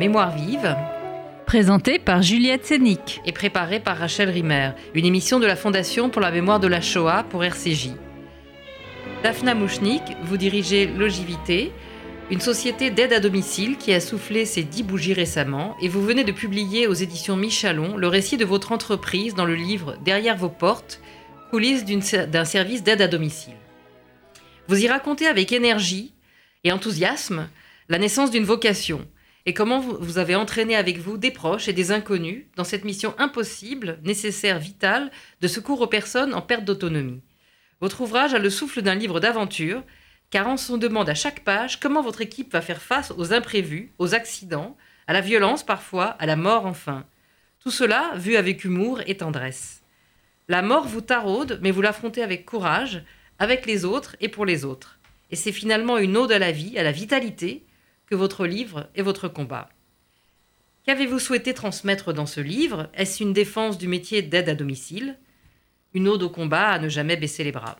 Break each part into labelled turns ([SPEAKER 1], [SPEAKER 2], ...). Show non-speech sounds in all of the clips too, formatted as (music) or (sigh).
[SPEAKER 1] Mémoire vive,
[SPEAKER 2] Présenté par Juliette Sénic.
[SPEAKER 1] et préparée par Rachel Rimmer, une émission de la Fondation pour la mémoire de la Shoah pour RCJ. Daphna Mouchnik, vous dirigez Logivité, une société d'aide à domicile qui a soufflé ses 10 bougies récemment, et vous venez de publier aux éditions Michalon le récit de votre entreprise dans le livre Derrière vos portes, coulisses d'un service d'aide à domicile. Vous y racontez avec énergie et enthousiasme la naissance d'une vocation et comment vous avez entraîné avec vous des proches et des inconnus dans cette mission impossible, nécessaire, vitale, de secours aux personnes en perte d'autonomie? Votre ouvrage a le souffle d'un livre d'aventure, car on se demande à chaque page comment votre équipe va faire face aux imprévus, aux accidents, à la violence parfois, à la mort enfin? Tout cela vu avec humour et tendresse. La mort vous taraude, mais vous l'affrontez avec courage, avec les autres et pour les autres. Et c'est finalement une ode à la vie, à la vitalité, que votre livre est votre combat. Qu'avez-vous souhaité transmettre dans ce livre? Est-ce une défense du métier d'aide à domicile? Une ode au combat à ne jamais baisser les bras?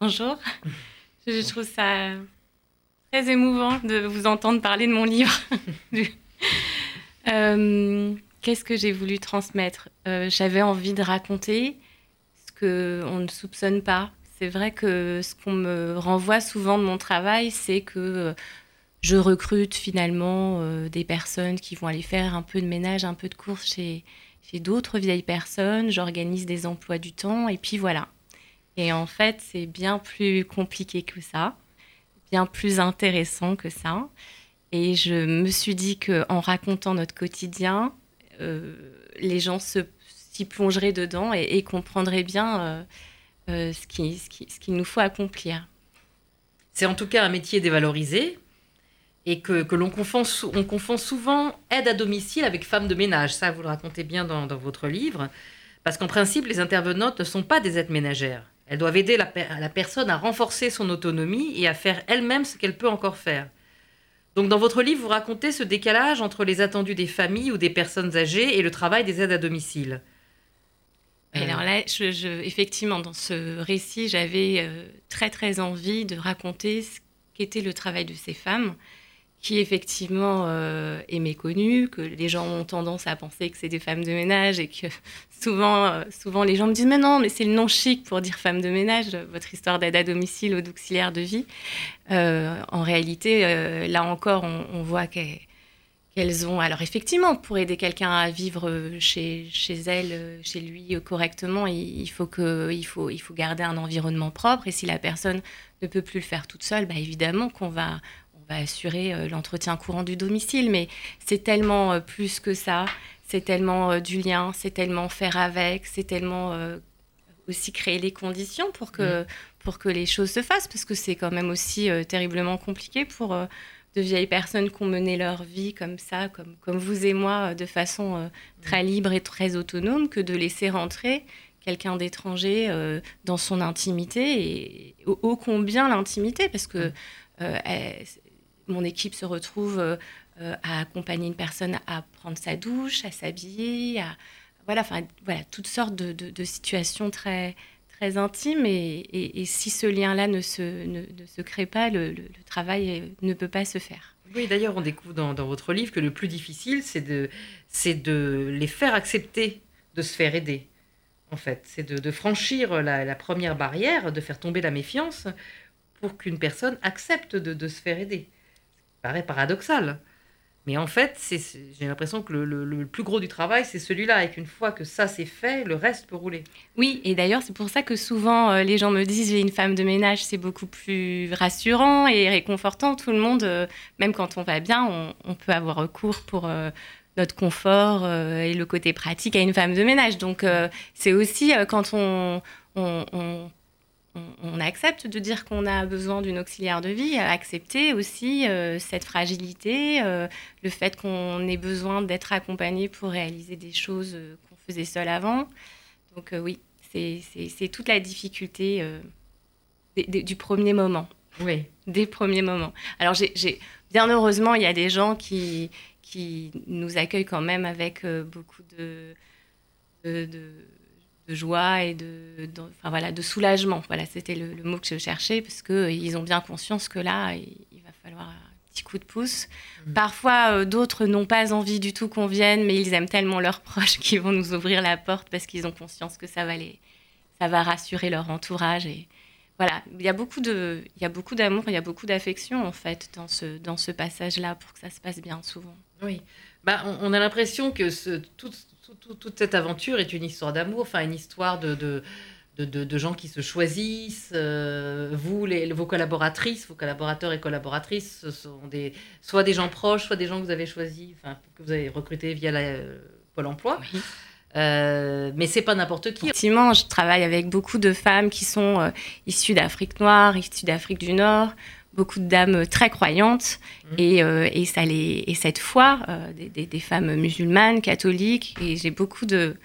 [SPEAKER 3] Bonjour. (laughs) Je trouve ça très émouvant de vous entendre parler de mon livre. (laughs) Euh, Qu'est-ce que j'ai voulu transmettre? Euh, J'avais envie de raconter ce qu'on ne soupçonne pas. C'est vrai que ce qu'on me renvoie souvent de mon travail, c'est que euh, je recrute finalement euh, des personnes qui vont aller faire un peu de ménage, un peu de course chez, d'autres vieilles personnes. J'organise des emplois du temps et puis voilà. Et en fait, c'est bien plus compliqué que ça, bien plus intéressant que ça. Et je me suis dit qu'en racontant notre quotidien, euh, les gens s'y plongeraient dedans et, comprendraient bien euh, ce qu'il nous faut accomplir.
[SPEAKER 1] C'est en tout cas un métier dévalorisé et que, l'on confond, sou- on confond souvent aide à domicile avec femme de ménage. Ça, vous le racontez bien dans, votre livre. Parce qu'en principe, les intervenantes ne sont pas des aides ménagères. Elles doivent aider la, per- la personne à renforcer son autonomie et à faire elle-même ce qu'elle peut encore faire. Donc dans votre livre, vous racontez ce décalage entre les attendus des familles ou des personnes âgées et le travail des aides à domicile. Euh,
[SPEAKER 3] alors là, effectivement, dans ce récit, j'avais euh, très très envie de raconter ce qu'était le travail de ces femmes, qui effectivement euh, est méconnu, que les gens ont tendance à penser que c'est des femmes de ménage et que souvent, euh, souvent les gens me disent mais non, mais c'est le nom chic pour dire femme de ménage, votre histoire d'aide à domicile ou d'auxiliaire de vie. Euh, en réalité, là encore, on, voit qu'elles ont. Alors effectivement, pour aider quelqu'un à vivre chez, chez elle, chez lui correctement, il, il faut que, il, faut, il faut garder un environnement propre. Et si la personne ne peut plus le faire toute seule, bah, évidemment qu'on va, va assurer euh, l'entretien courant du domicile. Mais c'est tellement euh, plus que ça. C'est tellement euh, du lien, c'est tellement faire avec, c'est tellement aussi créer les conditions pour que, pour que les choses se fassent. Parce que c'est quand même aussi euh, terriblement compliqué pour... euh, de vieilles personnes qui ont mené leur vie comme ça, comme, comme vous et moi, de façon euh, très libre et très autonome, que de laisser rentrer quelqu'un d'étranger dans son intimité, et ô, ô combien l'intimité, parce que elle- mon équipe se retrouve euh, à accompagner une personne à prendre sa douche, à s'habiller, à voilà, enfin voilà, toutes sortes de, situations très très intimes et, si ce lien-là ne se, ne, se crée pas, le, travail euh, ne peut pas se faire.
[SPEAKER 1] Oui, d'ailleurs, on découvre dans, votre livre que le plus difficile, c'est de, c'est de les faire accepter de se faire aider. En fait, c'est de, de franchir la, la première barrière, de faire tomber la méfiance pour qu'une personne accepte de, de se faire aider. Paraît paradoxal. Mais en fait, c'est, j'ai l'impression que le, le- plus gros du travail, c'est celui-là. Et qu'une fois que ça c'est fait, le reste peut rouler.
[SPEAKER 3] Oui, et d'ailleurs, c'est pour ça que souvent euh, les gens me disent j'ai une femme de ménage, c'est beaucoup plus rassurant et réconfortant. Tout le monde, euh, même quand on va bien, on, peut avoir recours pour euh, notre confort et le côté pratique à une femme de ménage. Donc, c'est aussi quand on- on- on accepte de dire qu'on a besoin d'une auxiliaire de vie, accepter aussi euh, cette fragilité, euh, le fait qu'on ait besoin d'être accompagné pour réaliser des choses euh, qu'on faisait seul avant. Donc oui, c'est toute la difficulté des- des- du premier moment,
[SPEAKER 1] Oui.
[SPEAKER 3] des premiers moments. Alors j'ai bien heureusement, il y a des gens qui, qui nous accueillent quand même avec beaucoup de, de, de- de joie et de, de- enfin, voilà, de soulagement. Voilà, c'était le, le mot que je cherchais parce qu'ils ont bien conscience que là, il, il va falloir petit coup de pouce. Mmh. Parfois, d'autres n'ont pas envie du tout qu'on vienne, mais ils aiment tellement leurs (laughs) proches qu'ils vont nous ouvrir la porte parce qu'ils ont conscience que ça va les, ça va rassurer leur entourage et voilà, il y a beaucoup de, il y a beaucoup d'amour, il y a beaucoup d'affection en fait dans ce, dans ce passage-là pour que ça se passe bien souvent.
[SPEAKER 1] Oui, bah, on, a l'impression que ce, toute cette aventure est une histoire d'amour, enfin une histoire de, de, de, gens qui se choisissent. Euh, vous, les, vos collaboratrices, vos collaborateurs et collaboratrices, ce sont des, soit des gens proches, soit des gens que vous avez choisis, enfin que vous avez recrutés via la, euh, Pôle Emploi. Oui. Euh, mais c'est pas n'importe qui.
[SPEAKER 3] Effectivement, je travaille avec beaucoup de femmes qui sont euh, issues d'Afrique noire, issues d'Afrique du Nord, beaucoup de dames très croyantes mmh. et, euh, et, ça les, et cette foi, des, des, femmes musulmanes, catholiques, et j'ai beaucoup de.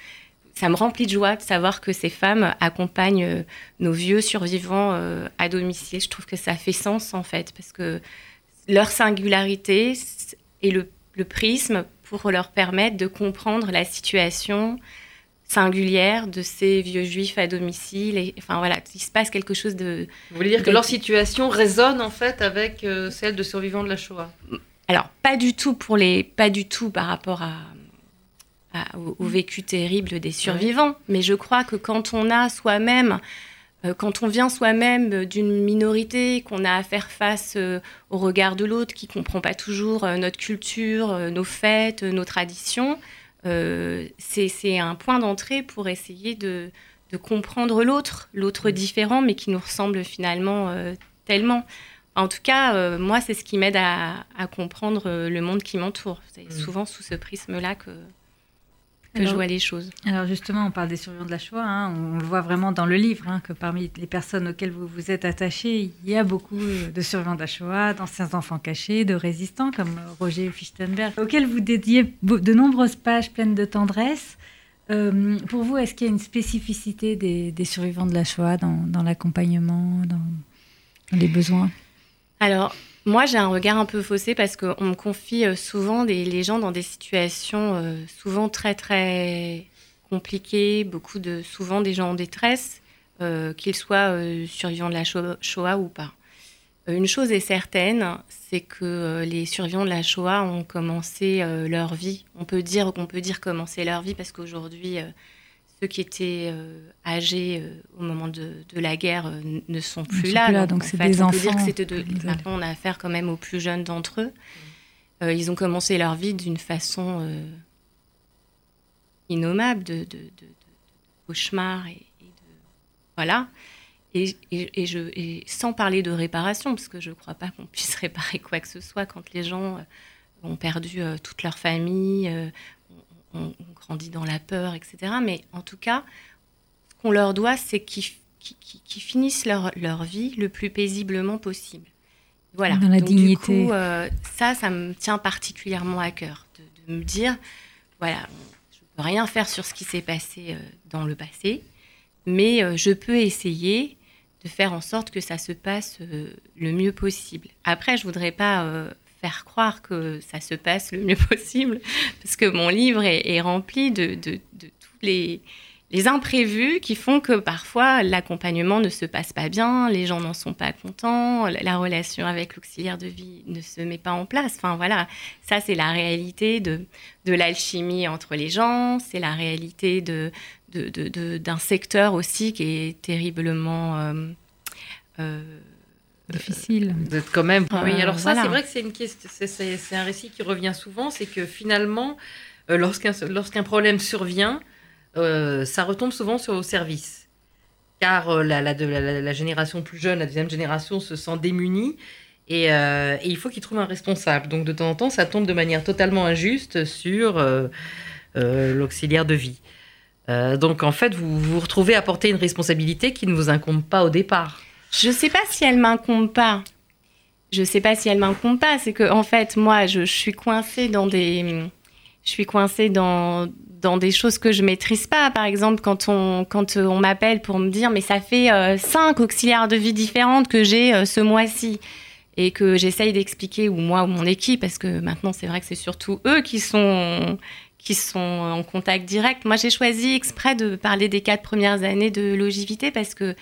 [SPEAKER 3] Ça me remplit de joie de savoir que ces femmes accompagnent nos vieux survivants à domicile. Je trouve que ça fait sens en fait, parce que leur singularité et le, le prisme pour leur permettre de comprendre la situation singulière de ces vieux juifs à domicile. Et, enfin voilà, il se passe quelque chose de...
[SPEAKER 1] Vous voulez dire que leur situation résonne en fait avec euh, celle de survivants de la Shoah?
[SPEAKER 3] Alors pas du tout pour les, pas du tout par rapport à, au, vécu terrible des survivants, mais je crois que quand on a soi-même euh, quand on vient soi-même d'une minorité, qu'on a à faire face euh, au regard de l'autre, qui comprend pas toujours euh, notre culture, nos fêtes, nos traditions, c'est un point d'entrée pour essayer de, comprendre l'autre, l'autre différent, mais qui nous ressemble finalement tellement. En tout cas, moi, c'est ce qui m'aide à, comprendre le monde qui m'entoure. C'est mmh. souvent sous ce prisme-là que, que je vois les choses.
[SPEAKER 2] Alors justement, on parle des survivants de la Shoah, hein. on le voit vraiment dans le livre, hein, que parmi les personnes auxquelles vous vous êtes attachés, il y a beaucoup de survivants de la Shoah, d'anciens enfants cachés, de résistants comme Roger Fichtenberg, auxquels vous dédiez de nombreuses pages pleines de tendresse. Euh, pour vous, est-ce qu'il y a une spécificité des, survivants de la Shoah dans, dans l'accompagnement, dans, dans les besoins?
[SPEAKER 3] Alors, moi, j'ai un regard un peu faussé parce qu'on me confie euh, souvent des, les gens dans des situations euh, souvent très, très compliquées, beaucoup de, souvent des gens en détresse, euh, qu'ils soient survivants de la Shoah ou pas. Une chose est certaine, c'est que les survivants de la Shoah ont commencé leur vie. On peut dire qu'on peut dire commencer leur vie parce qu'aujourd'hui, ceux qui étaient euh, âgés euh, au moment de, la guerre euh, ne sont plus là.
[SPEAKER 2] donc c'est des on enfants.
[SPEAKER 3] Peut dire que c'était de, maintenant on a affaire quand même aux plus jeunes d'entre eux. ils ont commencé leur vie d'une façon innommable, de, de, cauchemar et, de voilà. Et, et, je, et, sans parler de réparation, parce que je ne crois pas qu'on puisse (laughs) réparer quoi que ce soit quand les gens ont perdu toute leur famille, on, grandit dans la peur, etc. Mais en tout cas, ce qu'on leur doit, c'est qu'ils finissent leur, leur, vie le plus paisiblement possible. Voilà.
[SPEAKER 2] Dans la dignité.
[SPEAKER 3] Du coup, euh, ça, ça me tient particulièrement à cœur de, me dire, voilà, je ne peux rien faire sur ce qui s'est passé euh, dans le passé, mais euh, je peux essayer de faire en sorte que ça se passe le mieux possible. Après, je voudrais pas faire croire que ça se passe le mieux (laughs) possible, parce que mon livre est, rempli de, tous les, les, imprévus qui font que parfois l'accompagnement ne se passe pas bien, les gens n'en sont pas contents, la relation avec l'auxiliaire de vie ne se met pas en place. Enfin voilà, ça c'est la réalité de, de l'alchimie entre les gens, c'est la réalité de, d'un secteur aussi qui est terriblement... Euh,
[SPEAKER 2] euh, difficile.
[SPEAKER 1] D'être quand même. oui, alors ça, c'est vrai que c'est une question, c'est un récit qui revient souvent, c'est que finalement, euh, lorsqu'un lorsqu'un problème survient, euh, ça retombe souvent sur au service, car euh, la, la, la, la, génération plus jeune, la deuxième génération, se sent démunie. Et, et il faut qu'il trouve un responsable. Donc de temps en temps, ça tombe de manière totalement injuste sur l'auxiliaire de vie. donc en fait, vous vous retrouvez à porter une responsabilité qui ne vous incombe pas au départ.
[SPEAKER 3] Je sais pas si elle m'incombe pas. Je sais pas si elle m'incombe pas. C'est que en fait, moi, je, suis coincée dans des, je suis coincée dans dans des choses que je maîtrise pas. Par exemple, quand on quand on m'appelle pour me dire, mais ça fait euh, cinq auxiliaires de vie différentes que j'ai euh, ce mois-ci et que j'essaye d'expliquer ou moi ou mon équipe, parce que maintenant c'est vrai que c'est surtout eux qui sont qui sont en contact direct. Moi, j'ai choisi exprès de parler des quatre premières années de longévité parce que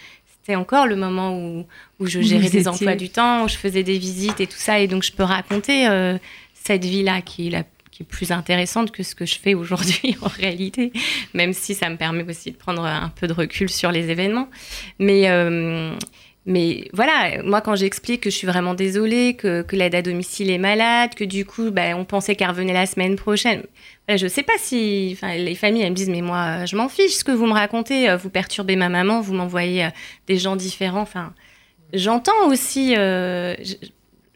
[SPEAKER 3] c'était encore le moment où, où je gérais des emplois du temps, où je faisais des visites et tout ça. Et donc, je peux raconter euh, cette vie-là qui qui est plus intéressante que ce que je fais aujourd'hui (laughs) en réalité, même si ça me permet aussi de prendre un peu de recul sur les événements. Mais, euh, mais voilà, moi quand j'explique que je suis vraiment désolée, que, l'aide à domicile est malade, que du coup bah, on pensait qu'elle revenait la semaine prochaine, je sais pas si les familles elles me disent mais moi je m'en fiche ce que vous me racontez, vous perturbez ma maman, vous m'envoyez euh, des gens différents. J'entends aussi. Euh,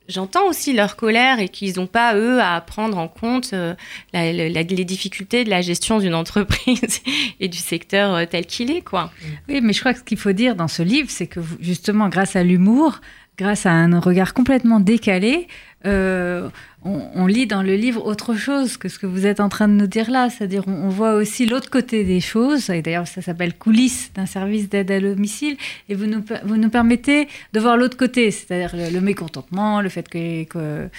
[SPEAKER 3] j'entends aussi leur colère et qu'ils n'ont pas, eux, à prendre en compte euh, les difficultés de la gestion d'une entreprise (laughs) et du secteur euh, tel qu'il est. Quoi.
[SPEAKER 2] Oui, mais je crois que ce qu'il faut dire dans ce livre, c'est que justement, grâce à l'humour, grâce à un regard complètement décalé, euh, on, lit dans le livre autre chose que ce que vous êtes en train de nous dire là. C'est-à-dire, on, voit aussi l'autre côté des choses. Et d'ailleurs, ça s'appelle coulisses d'un service d'aide à domicile. Et vous nous, vous nous permettez de voir l'autre côté, c'est-à-dire le, mécontentement, le fait que,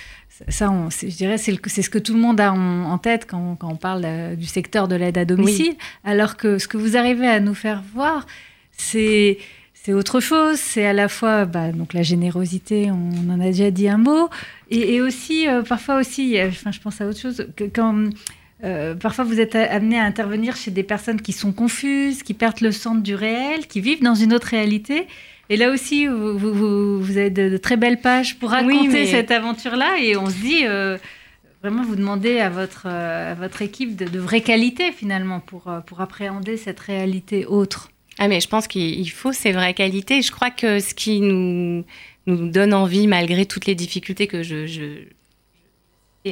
[SPEAKER 2] ça, je dirais, c'est ce que tout le monde a en, tête quand, on parle euh, du secteur de l'aide à domicile. Alors que ce que vous arrivez à nous faire voir, c'est c'est autre chose. C'est à la fois bah, donc la générosité, on en a déjà dit un mot, et, aussi euh, parfois aussi, enfin je pense à autre chose, que quand euh, parfois vous êtes amené à intervenir chez des personnes qui sont confuses, qui perdent le centre du réel, qui vivent dans une autre réalité. Et là aussi, vous, vous, avez de, très belles pages pour raconter cette aventure-là, et on se dit. Euh, vraiment, vous demandez à votre, à votre équipe de, de vraie qualité finalement pour, pour appréhender cette réalité autre.
[SPEAKER 3] Ah, mais je pense qu'il faut ces vraies qualités. Je crois que ce qui nous, nous donne envie, malgré toutes les difficultés que je, je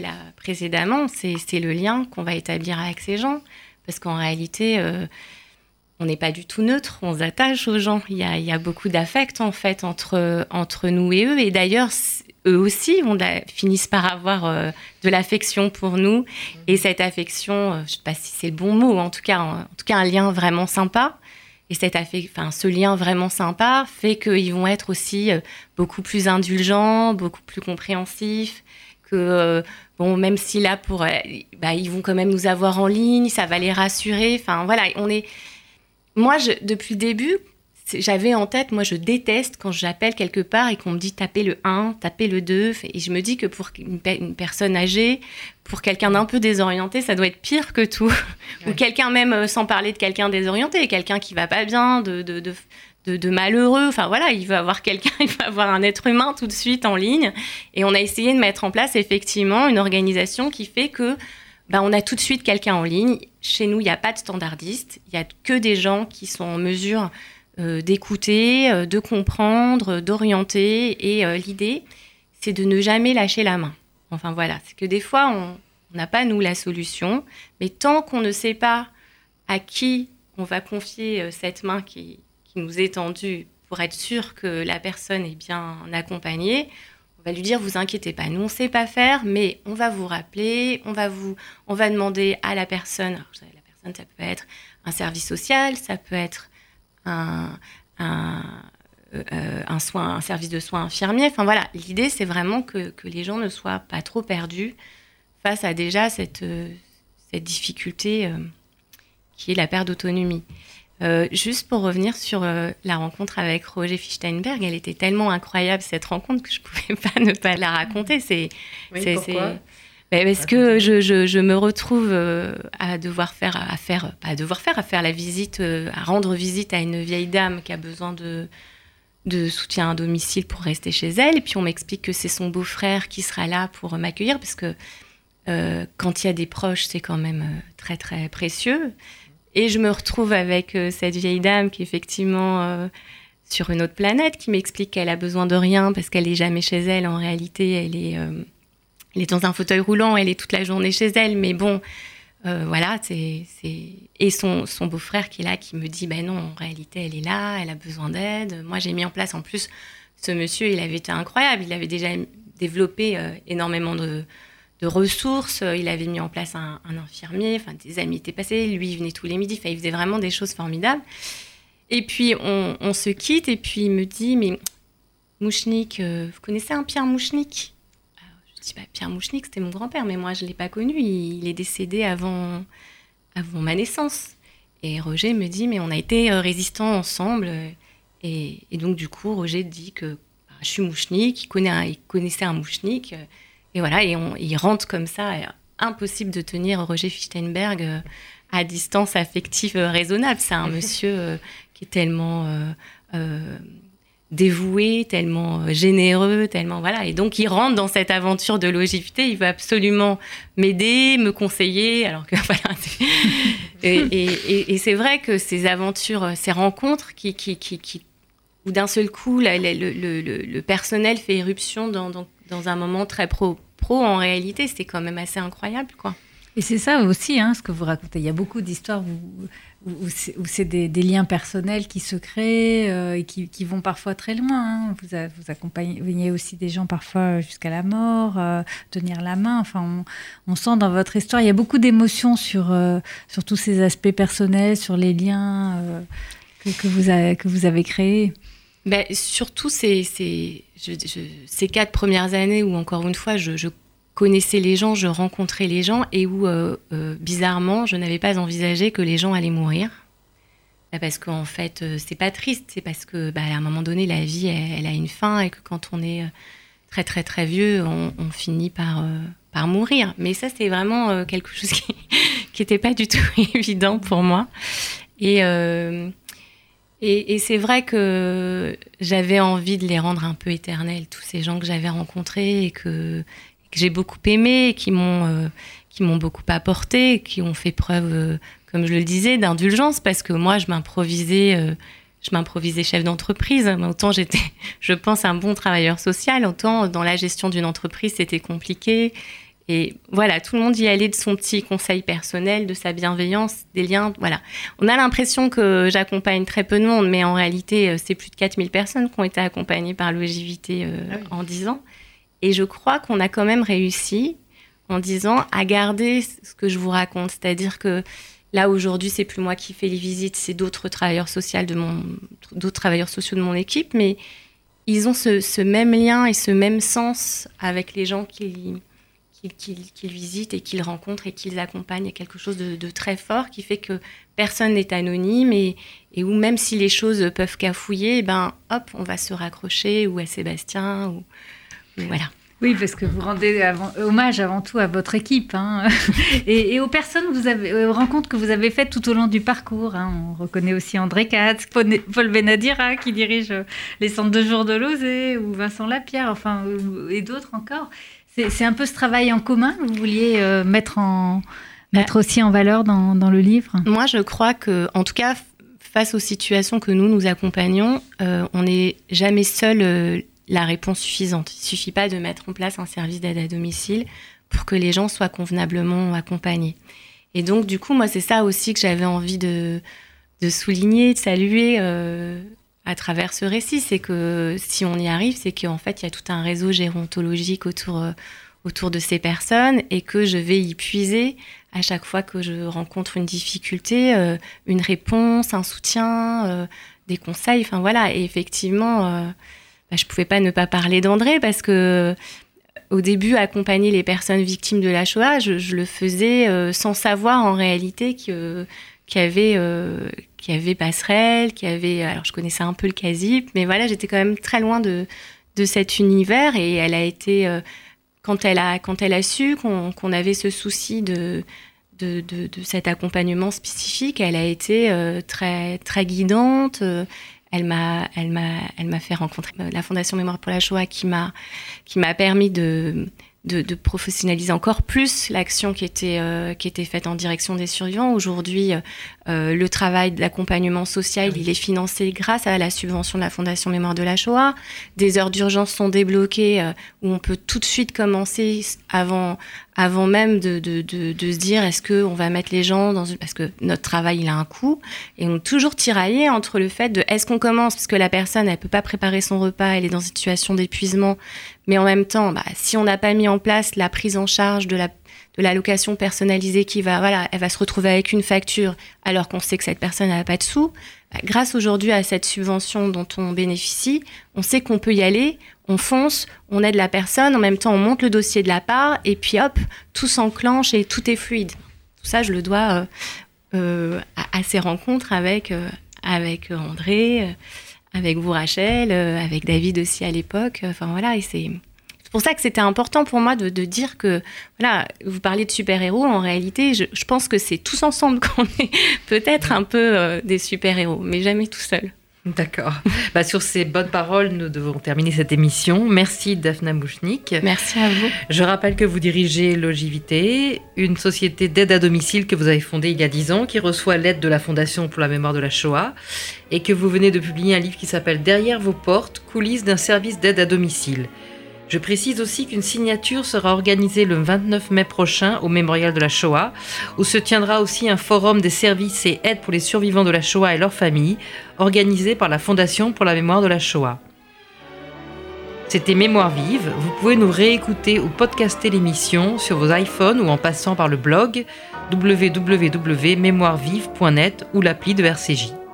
[SPEAKER 3] là précédemment, c'est le lien qu'on va établir avec ces gens. Parce qu'en réalité, euh, on n'est pas du tout neutre, on s'attache aux gens. Il y a, y a beaucoup d'affect en fait entre, entre nous et eux. Et d'ailleurs, eux aussi on finissent par avoir euh, de l'affection pour nous. Et cette affection, euh, je ne sais pas si c'est le bon mot, en tout cas, en, tout cas un lien vraiment sympa. Et cet enfin, ce lien vraiment sympa fait qu'ils vont être aussi euh, beaucoup plus indulgents, beaucoup plus compréhensifs. Que, euh, bon, même si là, pour, euh, bah, ils vont quand même nous avoir en ligne, ça va les rassurer. Enfin, voilà, on est. Moi, depuis le début, j'avais en tête, moi je déteste quand j'appelle quelque part et qu'on me dit taper le 1, taper le 2. Et je me dis que pour une, personne âgée, pour quelqu'un d'un peu désorienté, ça doit être pire que tout. (laughs) Ou quelqu'un même, euh, sans parler de quelqu'un désorienté, quelqu'un qui va pas bien, de, de, de, de, malheureux. Enfin voilà, il va avoir quelqu'un, (laughs) il va avoir un être humain tout de suite en ligne. Et on a essayé de mettre en place effectivement une organisation qui fait que ben, on a tout de suite quelqu'un en ligne. Chez nous, il n'y a pas de standardiste. Il n'y a que des gens qui sont en mesure d'écouter, euh, de comprendre, d'orienter. Et euh, l'idée, c'est de ne jamais lâcher la main. Enfin voilà, c'est que des fois, on n'a pas, nous, la solution, mais tant qu'on ne sait pas à qui on va confier cette main qui, qui nous est tendue pour être sûr que la personne est bien accompagnée, on va lui dire vous inquiétez pas, nous on sait pas faire, mais on va vous rappeler, on va vous, on va demander à la personne. Alors, la personne, ça peut être un service social, ça peut être un, euh, un, soin, un service de soins infirmier. Enfin voilà, l'idée c'est vraiment que, que, les gens ne soient pas trop perdus face à déjà cette, euh, cette difficulté euh, qui est la perte d'autonomie. juste pour revenir sur la rencontre avec Roger Fichtenberg, elle était tellement incroyable cette rencontre que je pouvais (laughs) pas ne pas la raconter. C'est,
[SPEAKER 1] oui,
[SPEAKER 3] parce que je, je, je, me retrouve euh, à devoir faire, à faire, pas à devoir faire, à faire la visite, euh, à rendre visite à une vieille dame qui a besoin de, de soutien à domicile pour rester chez elle. Et puis on m'explique que c'est son beau-frère qui sera là pour m'accueillir, parce que euh, quand il y a des proches, c'est quand même très très précieux. Et je me retrouve avec cette vieille dame qui effectivement sur une autre planète, qui m'explique qu'elle a besoin de rien parce qu'elle n'est jamais chez elle. En réalité, elle est elle est dans un fauteuil roulant, elle est toute la journée chez elle, mais bon, euh, voilà, c'est, et son, beau-frère qui est là, qui me dit, ben non, en réalité, elle est là, elle a besoin d'aide. Moi, j'ai mis en place, en plus, ce monsieur, il avait été incroyable, il avait déjà développé euh, énormément de, de, ressources, il avait mis en place un, infirmier, enfin, des amis étaient passés, lui, il venait tous les midis, il faisait vraiment des choses formidables. Et puis, on, on, se quitte, et puis il me dit, mais Mouchnik, euh, vous connaissez un Pierre Mouchnik? Bah, Pierre Mouchnik, c'était mon grand-père, mais moi, je ne l'ai pas connu. Il, est décédé avant, avant ma naissance. Et Roger me dit, mais on a été euh, résistants ensemble. Et, donc, du coup, Roger dit que bah, je suis mouchnik, il, connaît il connaissait un mouchnik. et voilà, et on, il rentre comme ça. Impossible de tenir Roger Fichtenberg à distance affective raisonnable. C'est un (laughs) monsieur qui est tellement dévoué, tellement euh, généreux, tellement voilà. Et donc il rentre dans cette aventure de longévité. Il veut absolument m'aider, me conseiller. Alors que (laughs) voilà. et, c'est vrai que ces aventures, euh, ces rencontres qui, qui, qui, où d'un seul coup le, personnel fait éruption dans, dans, un moment très pro, pro en réalité, c'était quand même assez incroyable quoi.
[SPEAKER 2] Et c'est ça aussi, hein, ce que vous racontez. Il y a beaucoup d'histoires où, c'est des, liens personnels qui se créent euh, et qui, vont parfois très loin. Hein. Vous, accompagnez aussi des gens parfois jusqu'à la mort, euh, tenir la main. Enfin, on, sent dans votre histoire, il y a beaucoup d'émotions sur, euh, tous ces aspects personnels, sur les liens que, vous avez créés.
[SPEAKER 3] Ben, surtout ces, quatre premières années où, encore une fois, je, je connaissais les gens, je rencontrais les gens et où, euh, euh, bizarrement, je n'avais pas envisagé que les gens allaient mourir. Bah, parce qu'en fait, euh, c'est pas triste, c'est parce que, bah, à un moment donné, la vie, elle, a une fin et que quand on est très, très, très vieux, on, finit par, par mourir. Mais ça, c'est vraiment quelque chose qui (laughs) n'était pas du tout (laughs) évident pour moi. Et. Et, et c'est vrai que j'avais envie de les rendre un peu éternels, tous ces gens que j'avais rencontrés et que, que j'ai beaucoup aimé, qui m'ont euh, qui m'ont beaucoup apporté, qui ont fait preuve, euh, comme je le disais, d'indulgence, parce que moi, je m'improvisais, euh, je m'improvisais chef d'entreprise. Autant j'étais, (laughs) je pense, un bon travailleur social, autant dans la gestion d'une entreprise, c'était compliqué. Et voilà, tout le monde y allait de son petit conseil personnel, de sa bienveillance, des liens. Voilà. On a l'impression que j'accompagne très peu de monde, mais en réalité, c'est plus de 4000 personnes qui ont été accompagnées par l'OGVT ah en 10 ans. Et je crois qu'on a quand même réussi en disant à garder ce que je vous raconte. C'est-à-dire que là, aujourd'hui, c'est plus moi qui fais les visites, c'est d'autres travailleurs sociaux de mon, d'autres travailleurs sociaux de mon équipe, mais ils ont ce, même lien et ce même sens avec les gens qu'ils visitent et qu'ils rencontrent et qu'ils accompagnent. Il y a quelque chose de, très fort qui fait que personne n'est anonyme et, et, où même si les choses peuvent cafouiller, ben hop, on va se raccrocher ou à Sébastien ou voilà.
[SPEAKER 2] Oui, parce que vous rendez hommage avant tout à votre équipe hein. (laughs) et, aux personnes vous avez, aux rencontres que vous avez faites tout au long du parcours. Hein. On reconnaît aussi André Katz, Paul Benadira qui dirige les centres de jour de Lozé ou Vincent Lapierre, enfin, et d'autres encore. C'est un peu ce travail en commun que vous vouliez euh, mettre, en, mettre aussi en valeur dans, dans, le livre?
[SPEAKER 3] Moi, je crois que, en tout cas, face aux situations que nous nous accompagnons, euh, on n'est jamais seul. Euh, la réponse suffisante. Il suffit pas de mettre en place un service d'aide à domicile pour que les gens soient convenablement accompagnés. Et donc, du coup, moi, c'est ça aussi que j'avais envie de, souligner, de saluer euh, à travers ce récit. C'est que si on y arrive, c'est qu'en fait, il y a tout un réseau gérontologique autour, euh, autour de ces personnes et que je vais y puiser à chaque fois que je rencontre une difficulté, euh, une réponse, un soutien, des conseils. Enfin, voilà. Et effectivement bah, je pouvais pas ne pas parler d'André parce que au début, accompagner les personnes victimes de la Shoah, je, le faisais euh, sans savoir en réalité qu'il y avait euh, avait passerelle, qu'il avait alors je connaissais un peu le casip, mais voilà, j'étais quand même très loin de de cet univers et elle a été euh, quand elle a quand elle a su qu'on avait ce souci de de, de de, cet accompagnement spécifique, elle a été très très guidante elle m'a, elle m'a, elle m'a fait rencontrer la Fondation Mémoire pour la Shoah qui m'a, qui m'a permis de, de, professionnaliser encore plus l'action qui était euh, qui était faite en direction des survivants. Aujourd'hui, euh, le travail d'accompagnement social, il est financé grâce à la subvention de la Fondation Mémoire de la Shoah. Des heures d'urgence sont débloquées euh, où on peut tout de suite commencer avant avant même de, de, de, de se dire est-ce qu'on va mettre les gens dans une... Parce que notre travail, il a un coût. Et on est toujours tiraillé entre le fait de est-ce qu'on commence? Parce que la personne, elle peut pas préparer son repas, elle est dans une situation d'épuisement. Mais en même temps, bah, si on n'a pas mis en place la prise en charge de la de l'allocation personnalisée qui va, voilà, elle va se retrouver avec une facture alors qu'on sait que cette personne n'a pas de sous. Bah, grâce aujourd'hui à cette subvention dont on bénéficie, on sait qu'on peut y aller, on fonce, on aide la personne, en même temps on monte le dossier de la part et puis hop, tout s'enclenche et tout est fluide. Tout ça, je le dois euh, euh, à, ces rencontres avec, euh, avec André, avec vous Rachel, avec David aussi à l'époque. Enfin voilà, et c'est c'est pour ça que c'était important pour moi de, dire que, voilà, vous parlez de super-héros, en réalité, je, pense que c'est tous ensemble (laughs) qu'on est peut-être un peu des super-héros, mais jamais tout seul.
[SPEAKER 1] D'accord. (laughs) Bah, sur ces bonnes paroles, nous devons terminer cette émission. Merci Daphna Mouchnik.
[SPEAKER 3] Merci à vous.
[SPEAKER 1] Je rappelle que vous dirigez Logivité, une société d'aide à domicile que vous avez fondée il y a dix ans, qui reçoit l'aide de la Fondation pour la mémoire de la Shoah, et que vous venez de publier un livre qui s'appelle Derrière vos portes, coulisses d'un service d'aide à domicile. Je précise aussi qu'une signature sera organisée le 29 mai prochain au Mémorial de la Shoah, où se tiendra aussi un forum des services et aides pour les survivants de la Shoah et leurs familles, organisé par la Fondation pour la mémoire de la Shoah. C'était Mémoire vive. Vous pouvez nous réécouter ou podcaster l'émission sur vos iPhones ou en passant par le blog www.mémoirevive.net ou l'appli de RCJ.